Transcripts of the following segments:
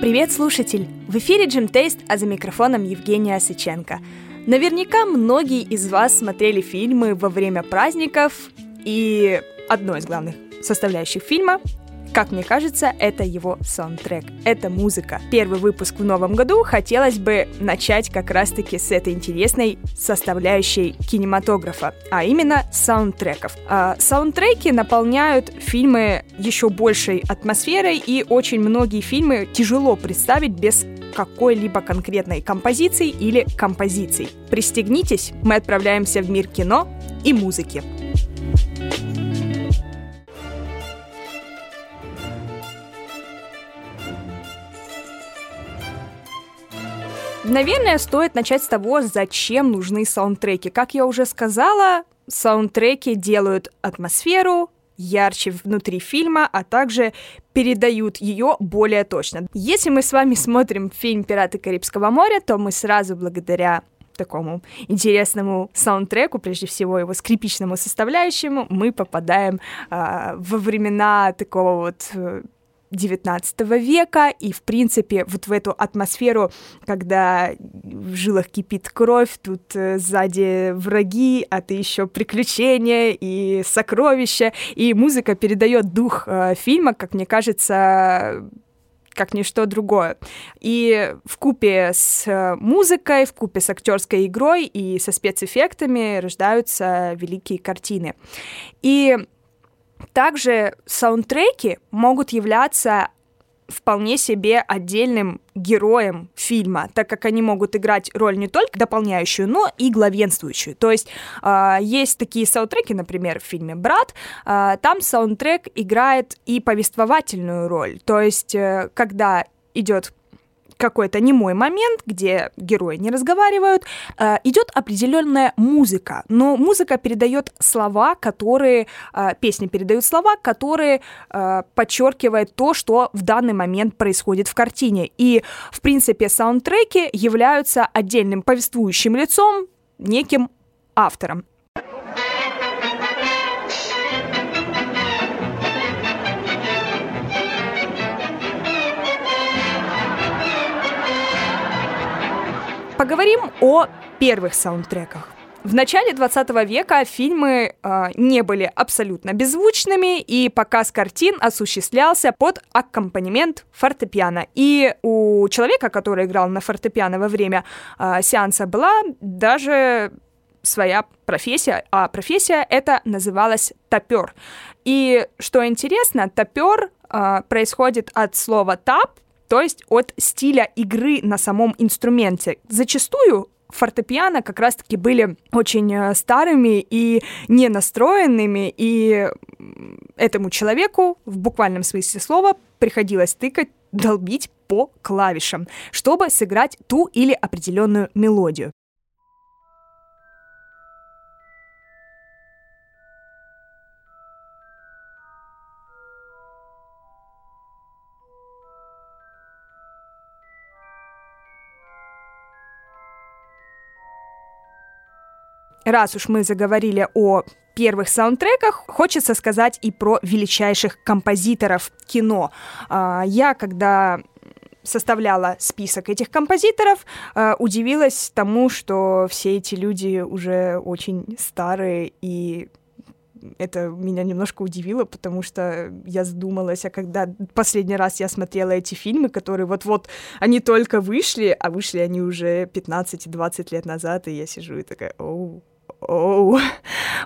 Привет, слушатель! В эфире Джим Тейст, а за микрофоном Евгения Осыченко. Наверняка многие из вас смотрели фильмы во время праздников, и одной из главных составляющих фильма как мне кажется, это его саундтрек, это музыка. Первый выпуск в новом году хотелось бы начать как раз-таки с этой интересной составляющей кинематографа, а именно саундтреков. А, саундтреки наполняют фильмы еще большей атмосферой, и очень многие фильмы тяжело представить без какой-либо конкретной композиции или композиций. Пристегнитесь, мы отправляемся в мир кино и музыки. Наверное, стоит начать с того, зачем нужны саундтреки. Как я уже сказала, саундтреки делают атмосферу ярче внутри фильма, а также передают ее более точно. Если мы с вами смотрим фильм «Пираты Карибского моря», то мы сразу благодаря такому интересному саундтреку, прежде всего его скрипичному составляющему, мы попадаем э, во времена такого вот 19 века, и, в принципе, вот в эту атмосферу, когда в жилах кипит кровь, тут э, сзади враги, а ты еще приключения и сокровища, и музыка передает дух э, фильма, как мне кажется, как ничто другое. И в купе с э, музыкой, в купе с актерской игрой и со спецэффектами рождаются великие картины. И также саундтреки могут являться вполне себе отдельным героем фильма, так как они могут играть роль не только дополняющую, но и главенствующую. То есть э, есть такие саундтреки, например, в фильме «Брат», э, там саундтрек играет и повествовательную роль. То есть э, когда идет какой-то немой момент, где герои не разговаривают, э, идет определенная музыка, но музыка передает слова, которые, э, песни передают слова, которые э, подчеркивают то, что в данный момент происходит в картине. И, в принципе, саундтреки являются отдельным повествующим лицом, неким автором. Поговорим о первых саундтреках. В начале 20 века фильмы э, не были абсолютно беззвучными, и показ картин осуществлялся под аккомпанемент фортепиано. И у человека, который играл на фортепиано во время э, сеанса, была даже своя профессия, а профессия это называлась топер. И что интересно, топер э, происходит от слова тап, то есть от стиля игры на самом инструменте. Зачастую фортепиано как раз-таки были очень э, старыми и не настроенными, и этому человеку в буквальном смысле слова приходилось тыкать, долбить по клавишам, чтобы сыграть ту или определенную мелодию. Раз уж мы заговорили о первых саундтреках, хочется сказать и про величайших композиторов кино. А, я, когда составляла список этих композиторов, а, удивилась тому, что все эти люди уже очень старые и это меня немножко удивило, потому что я задумалась, а когда последний раз я смотрела эти фильмы, которые вот-вот, они только вышли, а вышли они уже 15-20 лет назад, и я сижу и такая, оу, оу.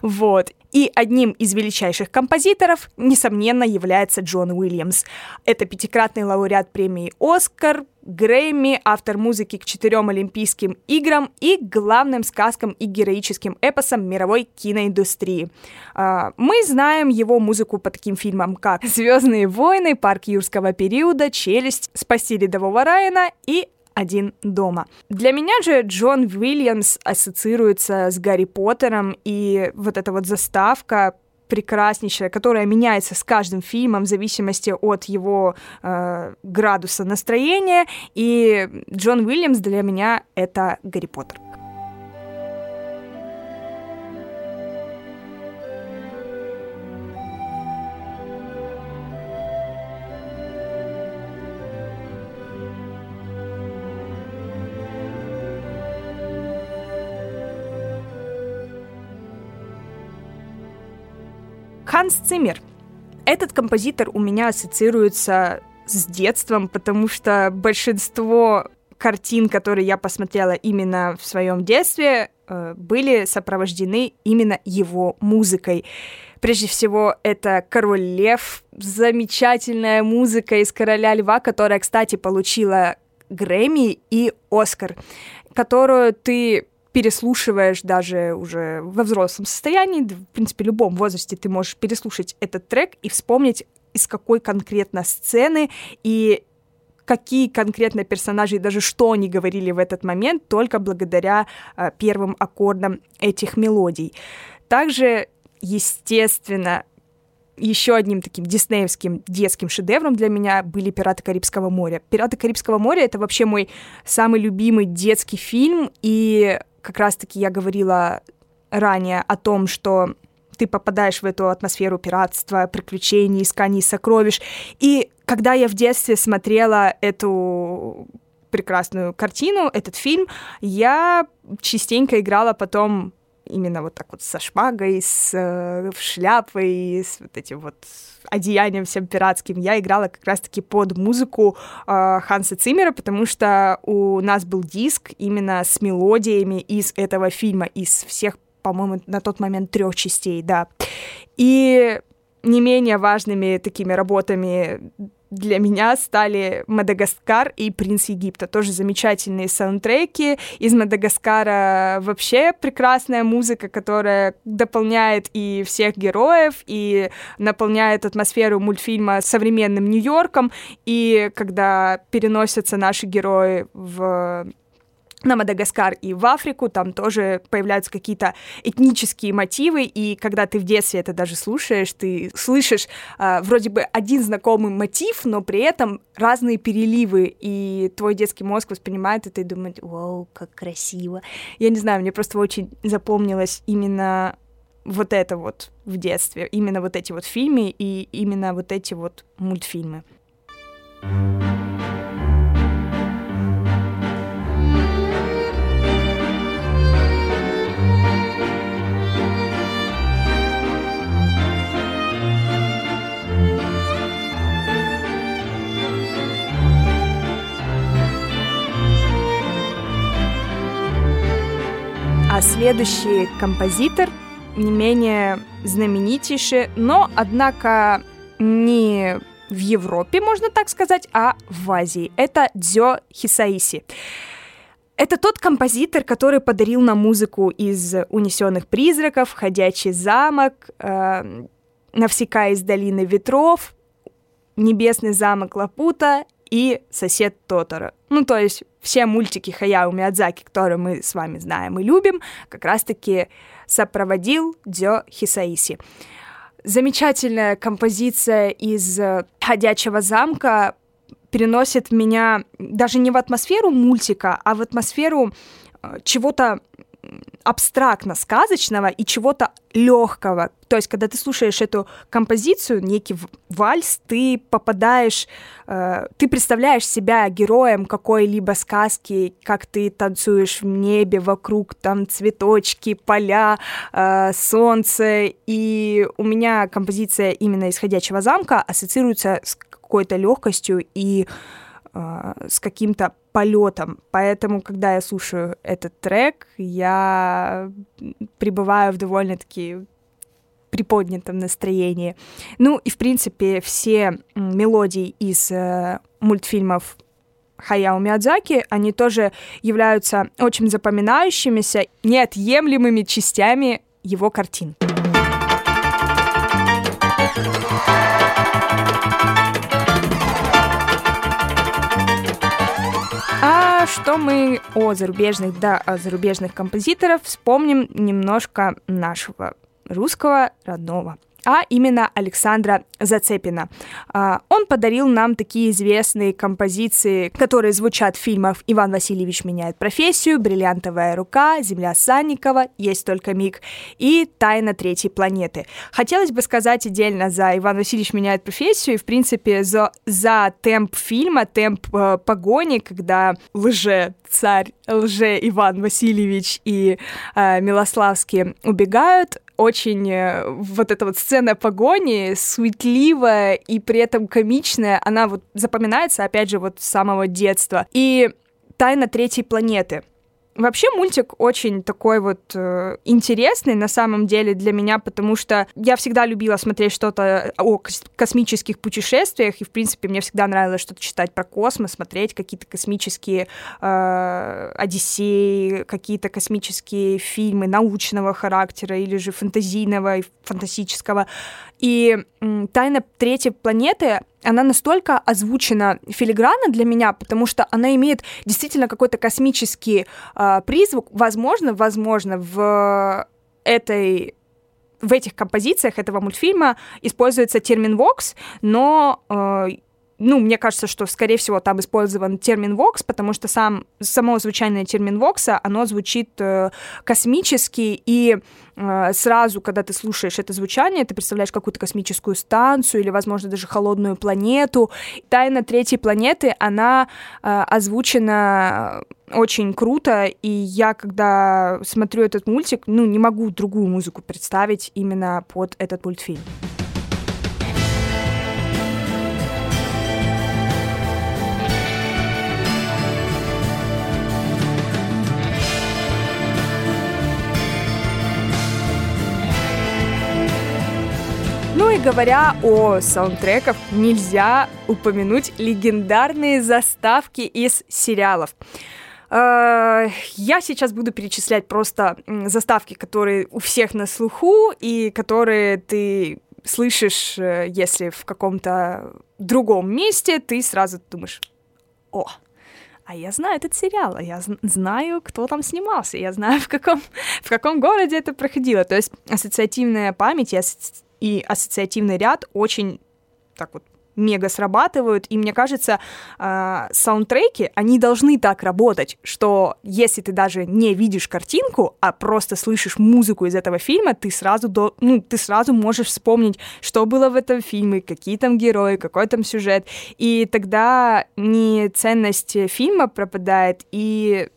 Вот. И одним из величайших композиторов, несомненно, является Джон Уильямс. Это пятикратный лауреат премии «Оскар», Грэмми, автор музыки к четырем Олимпийским играм и главным сказкам и героическим эпосам мировой киноиндустрии. А, мы знаем его музыку по таким фильмам, как «Звездные войны», «Парк юрского периода», «Челюсть», «Спасти рядового Райана» и один дома. Для меня же Джон Уильямс ассоциируется с Гарри Поттером, и вот эта вот заставка прекраснейшая, которая меняется с каждым фильмом в зависимости от его э, градуса настроения. И Джон Уильямс для меня это Гарри Поттер. Ханс Циммер. Этот композитор у меня ассоциируется с детством, потому что большинство картин, которые я посмотрела именно в своем детстве, э, были сопровождены именно его музыкой. Прежде всего, это «Король лев», замечательная музыка из «Короля льва», которая, кстати, получила Грэмми и Оскар, которую ты переслушиваешь даже уже во взрослом состоянии, в принципе, в любом возрасте ты можешь переслушать этот трек и вспомнить, из какой конкретно сцены и какие конкретно персонажи и даже что они говорили в этот момент только благодаря э, первым аккордам этих мелодий. Также, естественно, еще одним таким диснеевским детским шедевром для меня были «Пираты Карибского моря». «Пираты Карибского моря» — это вообще мой самый любимый детский фильм, и как раз-таки я говорила ранее о том, что ты попадаешь в эту атмосферу пиратства, приключений, исканий сокровищ. И когда я в детстве смотрела эту прекрасную картину, этот фильм, я частенько играла потом именно вот так вот со шпагой, с э, шляпой, с вот этим вот одеянием всем пиратским. Я играла как раз-таки под музыку э, Ханса Циммера, потому что у нас был диск именно с мелодиями из этого фильма, из всех, по-моему, на тот момент трех частей, да. И не менее важными такими работами для меня стали «Мадагаскар» и «Принц Египта». Тоже замечательные саундтреки. Из «Мадагаскара» вообще прекрасная музыка, которая дополняет и всех героев, и наполняет атмосферу мультфильма современным Нью-Йорком. И когда переносятся наши герои в на Мадагаскар и в Африку, там тоже появляются какие-то этнические мотивы, и когда ты в детстве это даже слушаешь, ты слышишь э, вроде бы один знакомый мотив, но при этом разные переливы, и твой детский мозг воспринимает это и думает, вау, как красиво. Я не знаю, мне просто очень запомнилось именно вот это вот в детстве, именно вот эти вот фильмы и именно вот эти вот мультфильмы. Следующий композитор не менее знаменитейший, но, однако, не в Европе, можно так сказать, а в Азии. Это Дзё Хисаиси. Это тот композитор, который подарил нам музыку из «Унесенных призраков», «Ходячий замок», э, «Навсека из долины ветров», «Небесный замок Лапута» и «Сосед Тотора». Ну, то есть все мультики Хаяо Миядзаки, которые мы с вами знаем и любим, как раз-таки сопроводил Дзё Хисаиси. Замечательная композиция из э, «Ходячего замка» переносит меня даже не в атмосферу мультика, а в атмосферу э, чего-то абстрактно сказочного и чего-то легкого. То есть, когда ты слушаешь эту композицию, некий вальс, ты попадаешь, э, ты представляешь себя героем какой-либо сказки, как ты танцуешь в небе, вокруг там цветочки, поля, э, солнце. И у меня композиция именно исходящего замка ассоциируется с какой-то легкостью и э, с каким-то полетом. Поэтому, когда я слушаю этот трек, я пребываю в довольно-таки приподнятом настроении. Ну и, в принципе, все мелодии из э, мультфильмов Хаяо Миядзаки, они тоже являются очень запоминающимися, неотъемлемыми частями его картин. Что мы о зарубежных, да, о зарубежных композиторов вспомним немножко нашего русского родного а именно Александра Зацепина. А, он подарил нам такие известные композиции, которые звучат в фильмах «Иван Васильевич меняет профессию», «Бриллиантовая рука», «Земля Санникова», «Есть только миг» и «Тайна третьей планеты». Хотелось бы сказать отдельно за «Иван Васильевич меняет профессию» и, в принципе, за, за темп фильма, темп э, погони, когда лже-царь, лже-Иван Васильевич и э, Милославский убегают, очень э, вот эта вот сцена погони, суетливая и при этом комичная, она вот запоминается, опять же, вот с самого детства. И «Тайна третьей планеты». Вообще мультик очень такой вот э, интересный на самом деле для меня, потому что я всегда любила смотреть что-то о космических путешествиях, и в принципе мне всегда нравилось что-то читать про космос, смотреть какие-то космические э, одиссеи, какие-то космические фильмы научного характера или же фантазийного и фантастического. И «Тайна третьей планеты» она настолько озвучена филигранно для меня, потому что она имеет действительно какой-то космический э, призвук. Возможно, возможно, в этой в этих композициях этого мультфильма используется термин «вокс», но э, ну, мне кажется, что, скорее всего, там использован термин «вокс», потому что сам, само звучание термин «вокса», оно звучит э, космически, и э, сразу, когда ты слушаешь это звучание, ты представляешь какую-то космическую станцию или, возможно, даже холодную планету. «Тайна третьей планеты», она э, озвучена очень круто, и я, когда смотрю этот мультик, ну, не могу другую музыку представить именно под этот мультфильм. Ну и говоря о саундтреках, нельзя упомянуть легендарные заставки из сериалов. Э, я сейчас буду перечислять просто заставки, которые у всех на слуху и которые ты слышишь, э, если в каком-то другом месте, ты сразу думаешь, о, а я знаю этот сериал, а я знаю, кто там снимался, я знаю, в каком, в каком городе это проходило. То есть ассоциативная память и и ассоциативный ряд очень так вот мега срабатывают, и мне кажется, э, саундтреки, они должны так работать, что если ты даже не видишь картинку, а просто слышишь музыку из этого фильма, ты сразу, до, ну, ты сразу можешь вспомнить, что было в этом фильме, какие там герои, какой там сюжет, и тогда не ценность фильма пропадает, и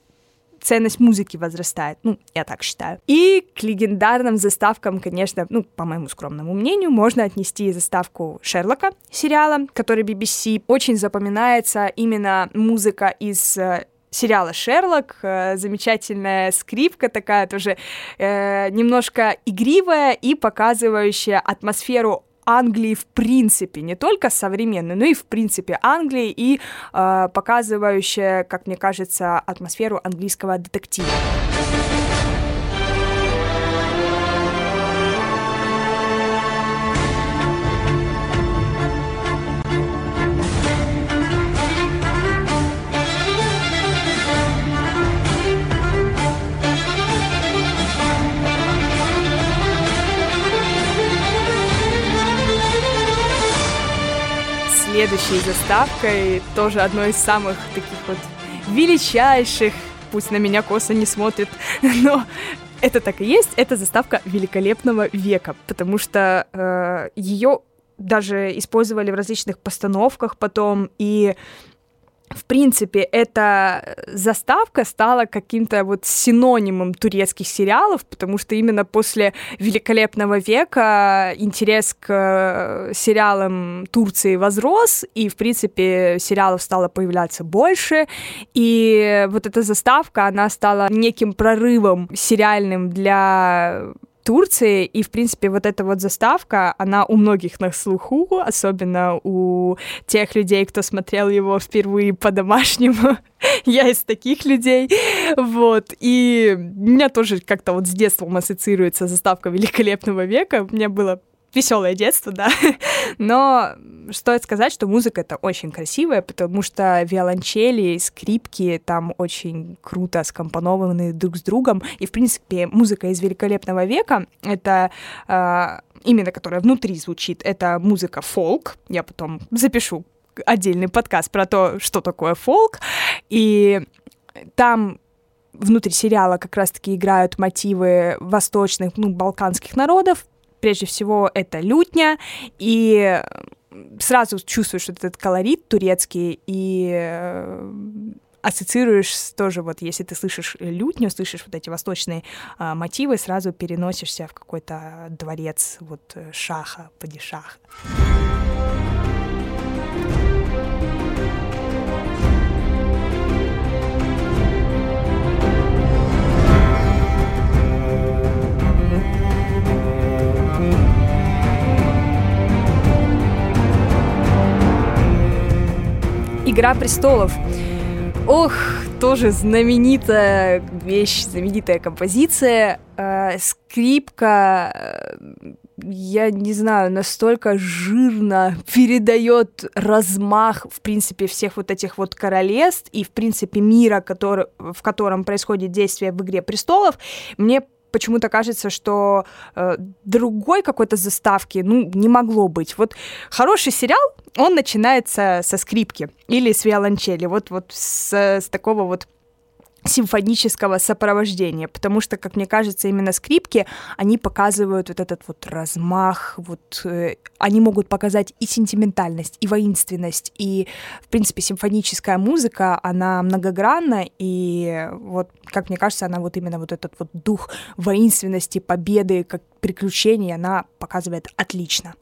ценность музыки возрастает. Ну, я так считаю. И к легендарным заставкам, конечно, ну, по моему скромному мнению, можно отнести заставку Шерлока сериала, который BBC. Очень запоминается именно музыка из э, сериала Шерлок, э, замечательная скрипка такая тоже э, немножко игривая и показывающая атмосферу Англии в принципе, не только современной, но и в принципе Англии и э, показывающая, как мне кажется, атмосферу английского детектива. Следующей заставкой, тоже одной из самых таких вот величайших, пусть на меня косо не смотрит, но это так и есть, это заставка великолепного века, потому что э, ее даже использовали в различных постановках потом, и в принципе, эта заставка стала каким-то вот синонимом турецких сериалов, потому что именно после Великолепного века интерес к э, сериалам Турции возрос, и, в принципе, сериалов стало появляться больше, и вот эта заставка, она стала неким прорывом сериальным для Турции, и, в принципе, вот эта вот заставка, она у многих на слуху, особенно у тех людей, кто смотрел его впервые по-домашнему. Я из таких людей, вот, и меня тоже как-то вот с детства ассоциируется заставка «Великолепного века», мне было веселое детство, да. Но стоит сказать, что музыка это очень красивая, потому что виолончели, скрипки там очень круто скомпонованы друг с другом. И, в принципе, музыка из Великолепного века — это э, именно которая внутри звучит, это музыка фолк. Я потом запишу отдельный подкаст про то, что такое фолк. И там внутри сериала как раз-таки играют мотивы восточных, ну, балканских народов, прежде всего это лютня, и сразу чувствуешь этот колорит турецкий, и э, ассоциируешь тоже вот, если ты слышишь лютню, слышишь вот эти восточные а, мотивы, сразу переносишься в какой-то дворец вот э, шаха, падишаха. «Игра престолов». Ох, тоже знаменитая вещь, знаменитая композиция. Э, скрипка, э, я не знаю, настолько жирно передает размах, в принципе, всех вот этих вот королевств и, в принципе, мира, который, в котором происходит действие в «Игре престолов». Мне почему-то кажется, что э, другой какой-то заставки, ну, не могло быть. Вот хороший сериал, он начинается со скрипки или с виолончели, вот, вот с, с такого вот симфонического сопровождения, потому что, как мне кажется, именно скрипки, они показывают вот этот вот размах, вот э, они могут показать и сентиментальность, и воинственность, и, в принципе, симфоническая музыка, она многогранна, и вот, как мне кажется, она вот именно вот этот вот дух воинственности, победы, как приключения, она показывает отлично.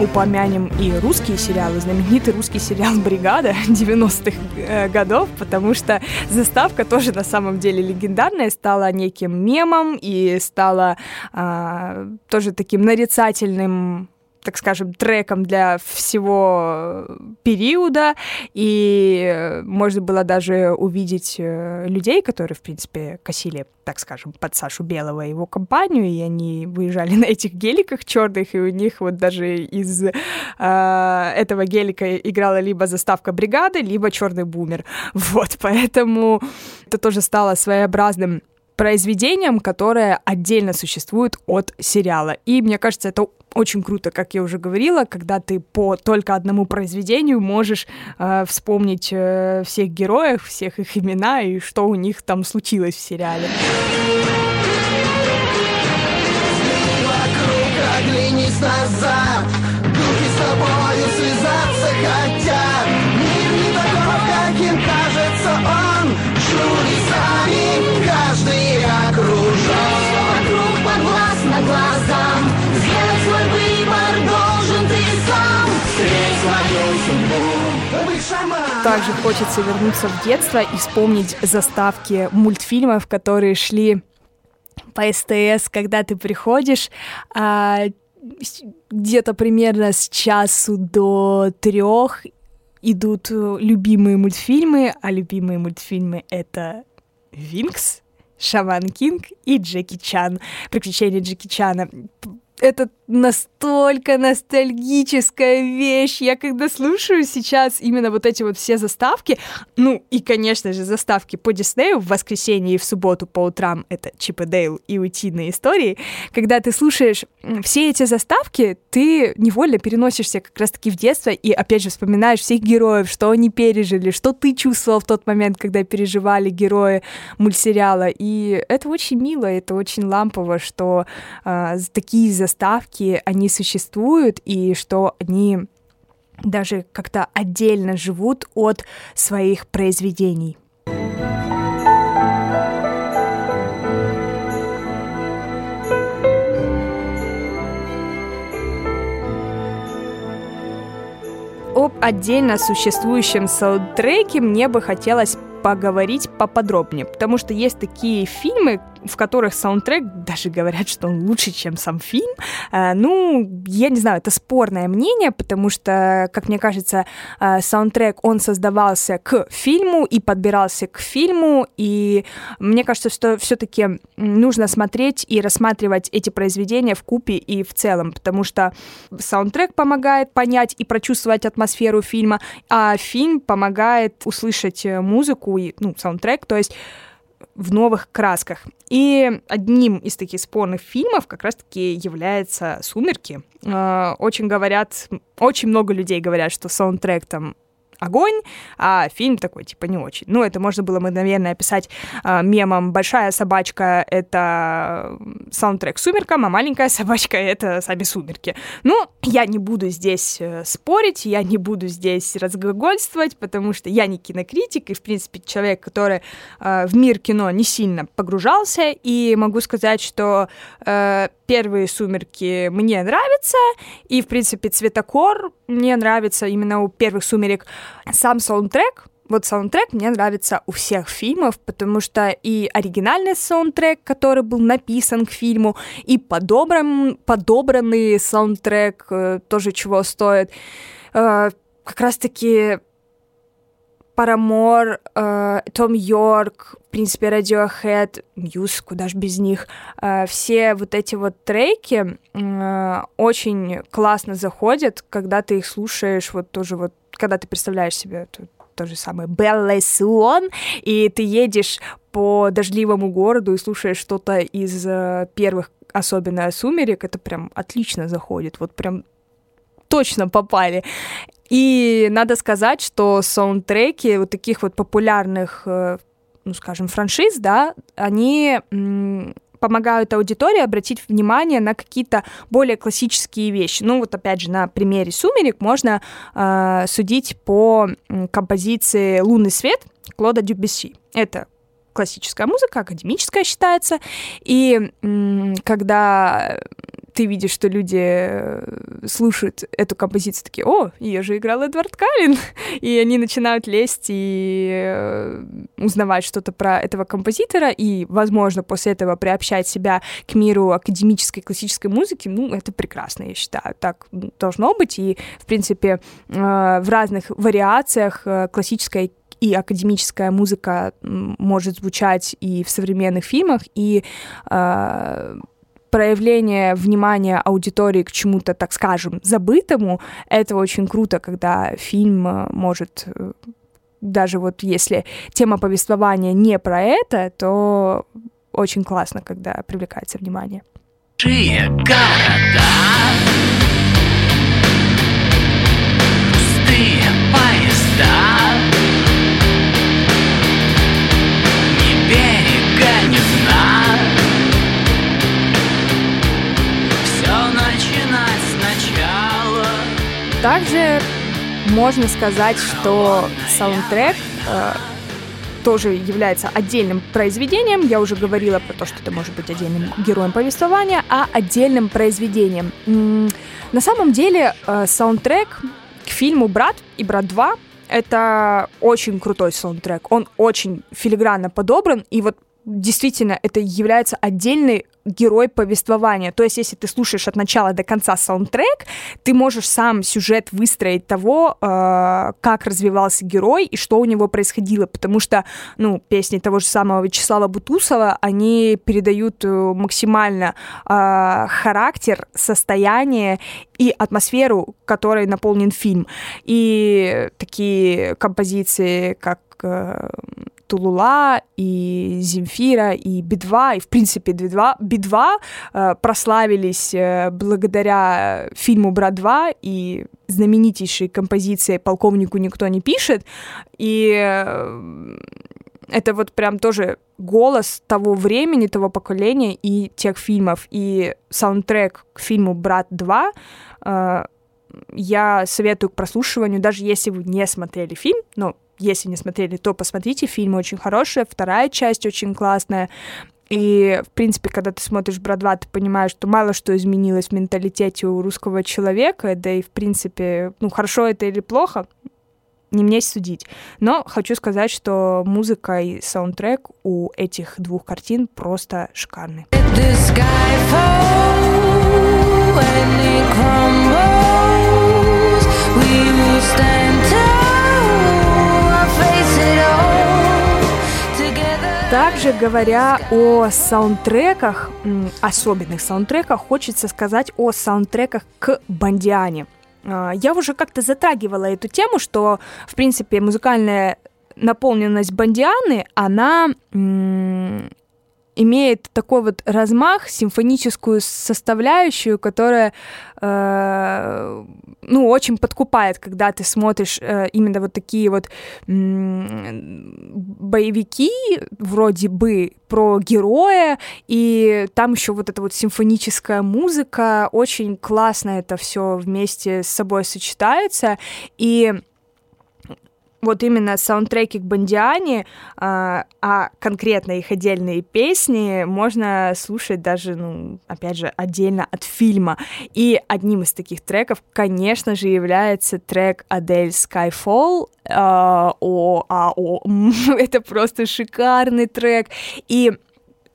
Упомянем и русские сериалы, знаменитый русский сериал «Бригада» 90-х э, годов, потому что заставка тоже на самом деле легендарная, стала неким мемом и стала а, тоже таким нарицательным так скажем, треком для всего периода, и можно было даже увидеть э, людей, которые, в принципе, косили, так скажем, под Сашу Белого и его компанию, и они выезжали на этих геликах черных, и у них вот даже из э, этого гелика играла либо заставка бригады, либо черный бумер. Вот, поэтому это тоже стало своеобразным произведением, которое отдельно существует от сериала. И мне кажется, это очень круто, как я уже говорила, когда ты по только одному произведению можешь э, вспомнить э, всех героев, всех их имена и что у них там случилось в сериале. назад, Также хочется вернуться в детство и вспомнить заставки мультфильмов, которые шли по СТС, когда ты приходишь, а, где-то примерно с часу до трех идут любимые мультфильмы, а любимые мультфильмы это Винкс, Шаман Кинг и Джеки Чан. Приключения Джеки Чана это настолько ностальгическая вещь. Я когда слушаю сейчас именно вот эти вот все заставки, ну и, конечно же, заставки по Диснею в воскресенье и в субботу по утрам, это Чип и Дейл и утиные истории, когда ты слушаешь все эти заставки, ты невольно переносишься как раз-таки в детство и, опять же, вспоминаешь всех героев, что они пережили, что ты чувствовал в тот момент, когда переживали герои мультсериала. И это очень мило, это очень лампово, что э, такие заставки заставки, они существуют, и что они даже как-то отдельно живут от своих произведений. Об отдельно существующем саундтреке мне бы хотелось поговорить поподробнее, потому что есть такие фильмы, в которых саундтрек, даже говорят, что он лучше, чем сам фильм. Э, ну, я не знаю, это спорное мнение, потому что, как мне кажется, э, саундтрек, он создавался к фильму и подбирался к фильму, и мне кажется, что все-таки нужно смотреть и рассматривать эти произведения в купе и в целом, потому что саундтрек помогает понять и прочувствовать атмосферу фильма, а фильм помогает услышать музыку и, ну, саундтрек, то есть в новых красках. И одним из таких спорных фильмов как раз-таки является «Сумерки». А, очень говорят, очень много людей говорят, что саундтрек там огонь, а фильм такой, типа, не очень. Ну, это можно было бы, наверное, описать э, мемом «Большая собачка» — это саундтрек «Сумеркам», а «Маленькая собачка» — это сами «Сумерки». Ну, я не буду здесь э, спорить, я не буду здесь разглагольствовать, потому что я не кинокритик, и, в принципе, человек, который э, в мир кино не сильно погружался, и могу сказать, что э, первые «Сумерки» мне нравятся, и, в принципе, «Цветокор» мне нравится именно у первых «Сумерек». Сам саундтрек, вот саундтрек мне нравится у всех фильмов, потому что и оригинальный саундтрек, который был написан к фильму, и подобран, подобранный саундтрек э, тоже чего стоит. Э, как раз-таки Парамор, Том Йорк, в принципе, Radiohead, Мьюз, куда ж без них. Э, все вот эти вот треки очень классно заходят, когда ты их слушаешь, вот тоже вот, когда ты представляешь себе то, то же самое Белла Суон, и ты едешь по дождливому городу и слушаешь что-то из э, первых, особенно «Сумерек», это прям отлично заходит, вот прям точно попали. И надо сказать, что саундтреки вот таких вот популярных, э, ну, скажем, франшиз, да, они помогают аудитории обратить внимание на какие-то более классические вещи. Ну вот опять же на примере «Сумерек» можно э, судить по композиции «Лунный свет» Клода Дюбесси. Это классическая музыка, академическая считается. И когда ты видишь, что люди э, слушают эту композицию, такие, о, ее же играл Эдвард Каллин, и они начинают лезть и э, узнавать что-то про этого композитора, и, возможно, после этого приобщать себя к миру академической классической музыки, ну, это прекрасно, я считаю, так должно быть, и, в принципе, э, в разных вариациях классической и академическая музыка может звучать и в современных фильмах, и э, проявление внимания аудитории к чему-то, так скажем, забытому, это очень круто, когда фильм э, может э, даже вот если тема повествования не про это, то очень классно, когда привлекается внимание. пустые поезда. Также можно сказать, что саундтрек э, тоже является отдельным произведением. Я уже говорила про то, что это может быть отдельным героем повествования, а отдельным произведением. На самом деле э, саундтрек к фильму «Брат» и «Брат 2» это очень крутой саундтрек. Он очень филигранно подобран, и вот действительно это является отдельной герой повествования. То есть, если ты слушаешь от начала до конца саундтрек, ты можешь сам сюжет выстроить того, э, как развивался герой и что у него происходило, потому что, ну, песни того же самого Вячеслава Бутусова, они передают э, максимально э, характер, состояние и атмосферу, которой наполнен фильм. И такие композиции, как э, Тулула, и Земфира, и Би-2, и, в принципе, Би-2, Би-2 э, прославились э, благодаря фильму «Брат-2» и знаменитейшей композиции «Полковнику никто не пишет», и э, это вот прям тоже голос того времени, того поколения и тех фильмов. И саундтрек к фильму «Брат 2» э, я советую к прослушиванию, даже если вы не смотрели фильм, но если не смотрели, то посмотрите, фильм очень хороший, вторая часть очень классная. И, в принципе, когда ты смотришь «Брат 2», ты понимаешь, что мало что изменилось в менталитете у русского человека, да и, в принципе, ну, хорошо это или плохо, не мне судить. Но хочу сказать, что музыка и саундтрек у этих двух картин просто шикарны. Также говоря о саундтреках, особенных саундтреках, хочется сказать о саундтреках к Бандиане. А, я уже как-то затрагивала эту тему, что, в принципе, музыкальная наполненность Бандианы, она имеет такой вот размах, симфоническую составляющую, которая, э, ну, очень подкупает, когда ты смотришь э, именно вот такие вот боевики, вроде бы про героя, и там еще вот эта вот симфоническая музыка, очень классно это все вместе с собой сочетается, и вот именно саундтреки к Бондиане, а, а конкретно их отдельные песни можно слушать даже, ну, опять же, отдельно от фильма. И одним из таких треков, конечно же, является трек Адель Skyfall. А, о, а, о, это просто шикарный трек. И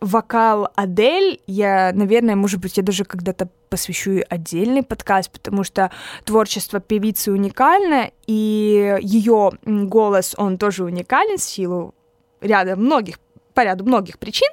вокал Адель, я, наверное, может быть, я даже когда-то посвящу отдельный подкаст, потому что творчество певицы уникально, и ее голос, он тоже уникален в силу ряда многих по ряду многих причин,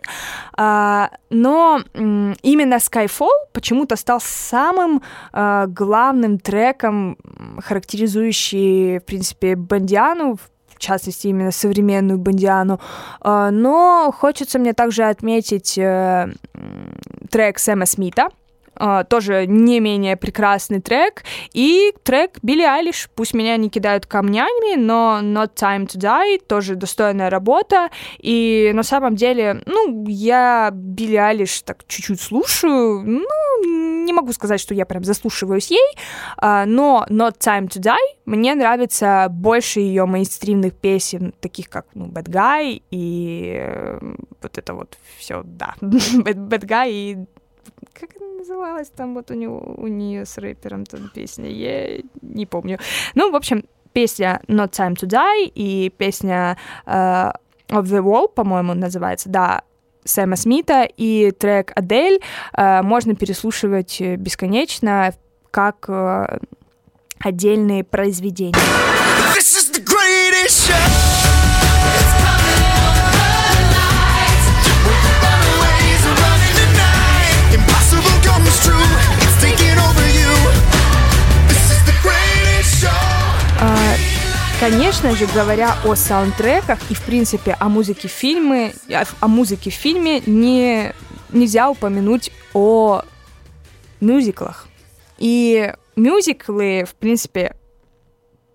а, но именно Skyfall почему-то стал самым а, главным треком, характеризующий, в принципе, Бандиану, частности, именно современную бандиану. А, но хочется мне также отметить э, трек Сэма Смита, Uh, тоже не менее прекрасный трек. И трек Билли Айлиш, пусть меня не кидают камнями, но Not Time to Die, тоже достойная работа. И на самом деле, ну, я Билли Айлиш так чуть-чуть слушаю, ну, не могу сказать, что я прям заслушиваюсь ей, uh, но Not Time to Die мне нравится больше ее мейнстримных песен, таких как ну, Bad Guy и э, вот это вот все, да, Bad, Bad Guy и как она называлась там вот у него у нее с рэпером там песня, я не помню. Ну, в общем, песня Not Time to Die и песня uh, Of the Wall, по-моему, называется, да, Сэма Смита и трек Адель uh, можно переслушивать бесконечно как uh, отдельные произведения. This is the greatest show! Конечно же, говоря о саундтреках и, в принципе, о музыке в фильме, о музыке в фильме не, нельзя упомянуть о мюзиклах. И мюзиклы, в принципе,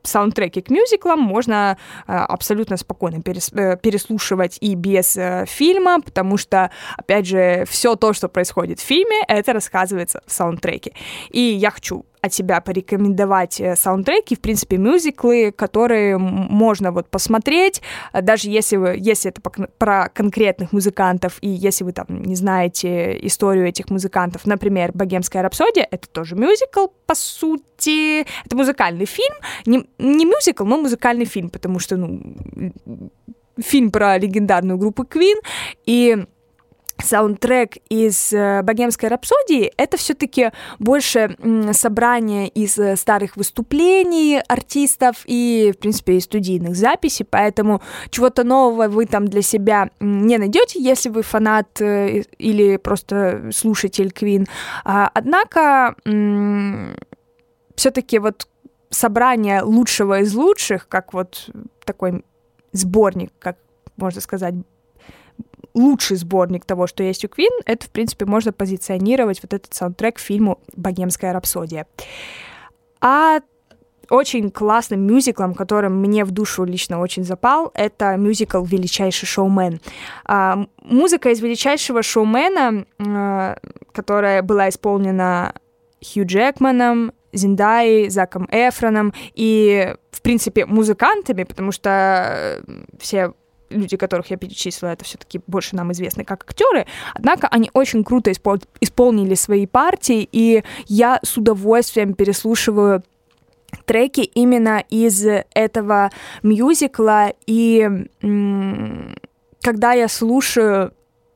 саундтреки к мюзиклам можно э, абсолютно спокойно э, переслушивать и без э, фильма, потому что, опять же, все то, что происходит в фильме, это рассказывается в саундтреке. И я хочу от себя порекомендовать э, саундтреки, в принципе, мюзиклы, которые можно вот посмотреть, э, даже если вы, если это про конкретных музыкантов, и если вы там не знаете историю этих музыкантов, например, «Богемская рапсодия», это тоже мюзикл, по сути, это музыкальный фильм, не, не мюзикл, но музыкальный фильм, потому что, ну, фильм про легендарную группу Queen, и саундтрек из э, «Богемской рапсодии» — это все-таки больше собрание из э, старых выступлений артистов и, в принципе, и студийных записей, поэтому чего-то нового вы там для себя не найдете, если вы фанат э, или просто слушатель Queen. А, однако все-таки вот собрание лучшего из лучших, как вот такой сборник, как можно сказать, лучший сборник того, что есть у Queen, это, в принципе, можно позиционировать вот этот саундтрек к фильму «Богемская рапсодия». А очень классным мюзиклом, которым мне в душу лично очень запал, это мюзикл «Величайший шоумен». А, музыка из «Величайшего шоумена», а, которая была исполнена Хью Джекманом, Зиндай, Заком Эфроном и, в принципе, музыкантами, потому что все люди, которых я перечислила, это все-таки больше нам известны как актеры, однако они очень круто испол- исполнили свои партии, и я с удовольствием переслушиваю треки именно из этого мюзикла, и когда я слушаю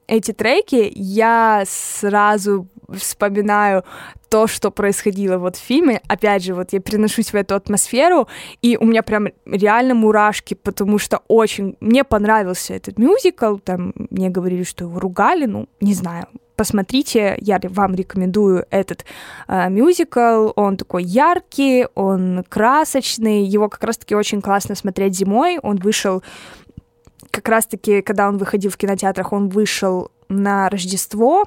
эти треки, я сразу вспоминаю то, что происходило вот в фильме. Опять же, вот я переношусь в эту атмосферу, и у меня прям реально мурашки, потому что очень... Мне понравился этот мюзикл, там мне говорили, что его ругали, ну, не знаю, посмотрите, я вам рекомендую этот э, мюзикл. Он такой яркий, он красочный, его как раз-таки очень классно смотреть зимой. Он вышел как раз-таки, когда он выходил в кинотеатрах, он вышел на Рождество,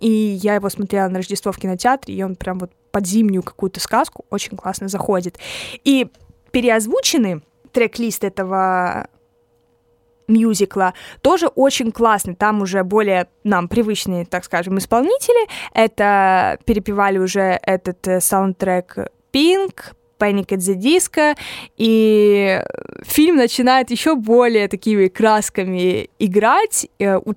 и я его смотрела на Рождество в кинотеатре, и он прям вот под зимнюю какую-то сказку очень классно заходит. И переозвучены трек-лист этого мюзикла тоже очень классный. Там уже более нам привычные, так скажем, исполнители. Это перепевали уже этот э, саундтрек Pink, Panic at the Disco, и фильм начинает еще более такими красками играть. Э, у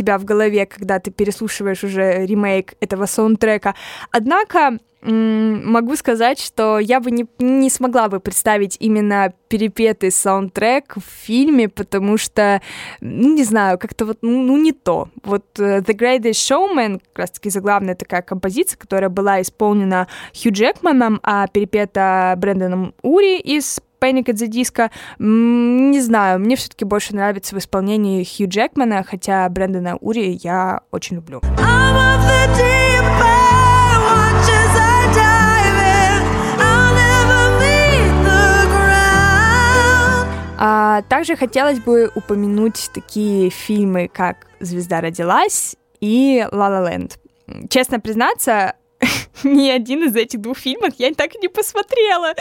тебя в голове, когда ты переслушиваешь уже ремейк этого саундтрека. Однако могу сказать, что я бы не, не смогла бы представить именно перепетый саундтрек в фильме, потому что, ну, не знаю, как-то вот, ну, ну не то. Вот uh, The Greatest Showman, как раз-таки заглавная такая композиция, которая была исполнена Хью Джекманом, а перепета Брэндоном Ури из Panic at the Disco. Не знаю, мне все-таки больше нравится в исполнении Хью Джекмана, хотя Брэндона Ури я очень люблю. А также хотелось бы упомянуть такие фильмы, как «Звезда родилась» и «Ла Ла Ленд». Честно признаться, ни один из этих двух фильмов я так и не посмотрела.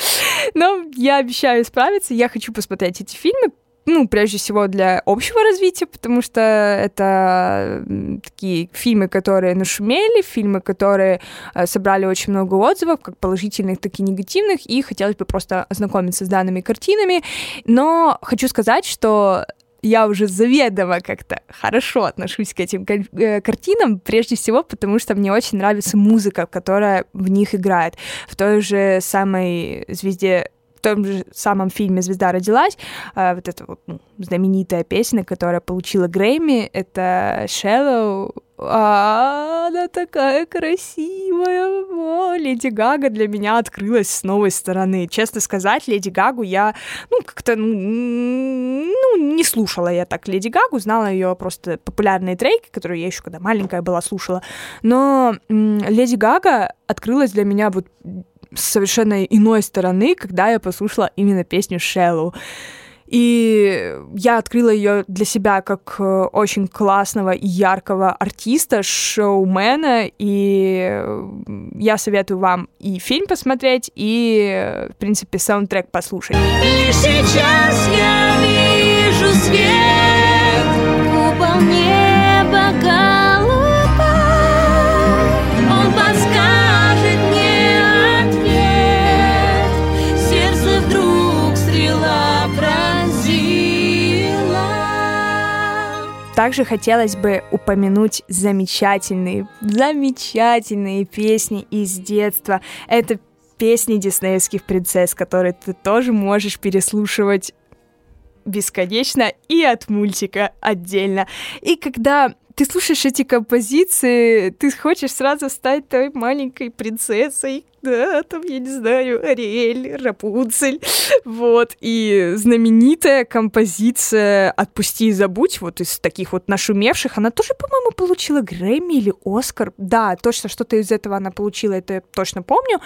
Но я обещаю справиться. Я хочу посмотреть эти фильмы, ну, прежде всего для общего развития, потому что это такие фильмы, которые нашумели, фильмы, которые э, собрали очень много отзывов, как положительных, так и негативных, и хотелось бы просто ознакомиться с данными картинами. Но хочу сказать, что я уже заведомо как-то хорошо отношусь к этим э, картинам, прежде всего потому, что мне очень нравится музыка, которая в них играет. В той же самой «Звезде в том же самом фильме «Звезда родилась», э, вот эта вот ну, знаменитая песня, которая получила Грэмми, это «Shallow», а, она такая красивая. О, Леди Гага для меня открылась с новой стороны. Честно сказать, Леди Гагу я, ну, как-то, ну, не слушала я так Леди Гагу, знала ее просто популярные треки, которые я еще когда маленькая была слушала. Но Леди Гага открылась для меня вот с совершенно иной стороны, когда я послушала именно песню «Shallow». И я открыла ее для себя как э, очень классного и яркого артиста, шоумена, и я советую вам и фильм посмотреть, и, в принципе, саундтрек послушать. И сейчас я вижу свет, купол Также хотелось бы упомянуть замечательные, замечательные песни из детства. Это песни диснеевских принцесс, которые ты тоже можешь переслушивать бесконечно и от мультика отдельно. И когда ты слушаешь эти композиции, ты хочешь сразу стать той маленькой принцессой, да, там, я не знаю, Ариэль, Рапунцель, вот, и знаменитая композиция «Отпусти и забудь», вот из таких вот нашумевших, она тоже, по-моему, получила Грэмми или Оскар, да, точно что-то из этого она получила, это я точно помню,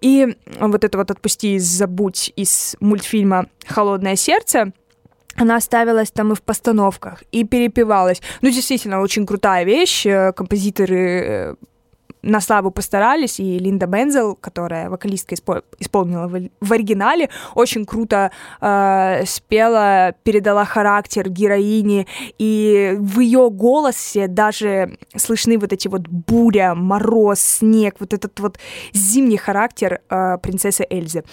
и вот это вот «Отпусти и забудь» из мультфильма «Холодное сердце», она ставилась там и в постановках, и перепевалась. Ну, действительно, очень крутая вещь. Э, композиторы э, на славу постарались, и Линда Бензел, которая вокалистка испол- исполнила в, в оригинале, очень круто э, спела, передала характер героини, и в ее голосе даже слышны вот эти вот буря, мороз, снег, вот этот вот зимний характер э, принцессы Эльзы.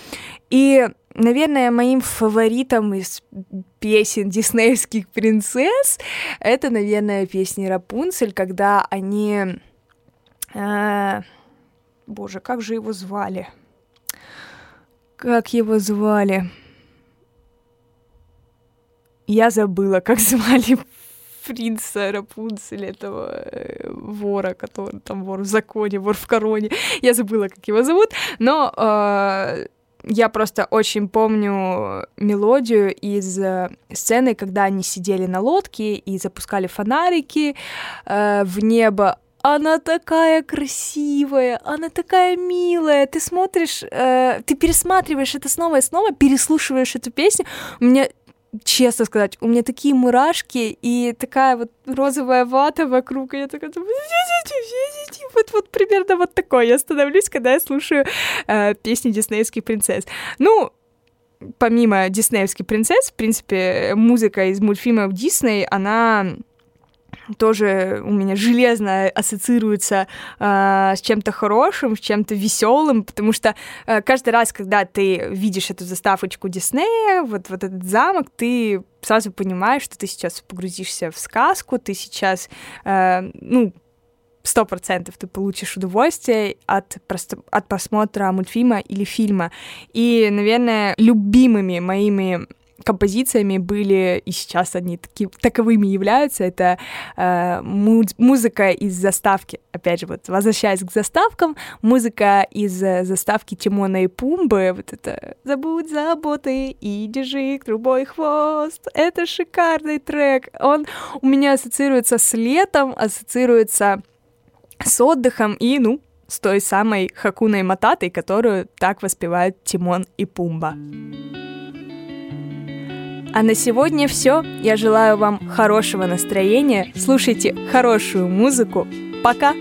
И Наверное, моим фаворитом из песен диснеевских принцесс это, наверное, песни Рапунцель, когда они... Э, боже, как же его звали? Как его звали? Я забыла, как звали принца Рапунцель, этого э, вора, который там вор в законе, вор в короне. Я забыла, как его зовут, но э, я просто очень помню мелодию из э, сцены, когда они сидели на лодке и запускали фонарики э, в небо. Она такая красивая, она такая милая. Ты смотришь, э, ты пересматриваешь это снова и снова, переслушиваешь эту песню. У меня честно сказать, у меня такие мурашки и такая вот розовая вата вокруг, и я такая, вот, вот примерно вот такое я становлюсь, когда я слушаю э, песни диснеевских принцесс. Ну, помимо диснеевских принцесс, в принципе, музыка из мультфильмов Дисней, она тоже у меня железно ассоциируется э, с чем-то хорошим, с чем-то веселым, потому что э, каждый раз, когда ты видишь эту заставочку Диснея, вот, вот этот замок, ты сразу понимаешь, что ты сейчас погрузишься в сказку, ты сейчас, э, ну, сто процентов ты получишь удовольствие от, просто, от просмотра мультфильма или фильма. И, наверное, любимыми моими композициями были и сейчас они таки, таковыми являются. Это э, музыка из заставки, опять же, вот возвращаясь к заставкам, музыка из э, заставки Тимона и Пумбы, вот это «Забудь заботы и держи трубой хвост». Это шикарный трек. Он у меня ассоциируется с летом, ассоциируется с отдыхом и, ну, с той самой Хакуной Мататой, которую так воспевают Тимон и Пумба. А на сегодня все. Я желаю вам хорошего настроения. Слушайте хорошую музыку. Пока!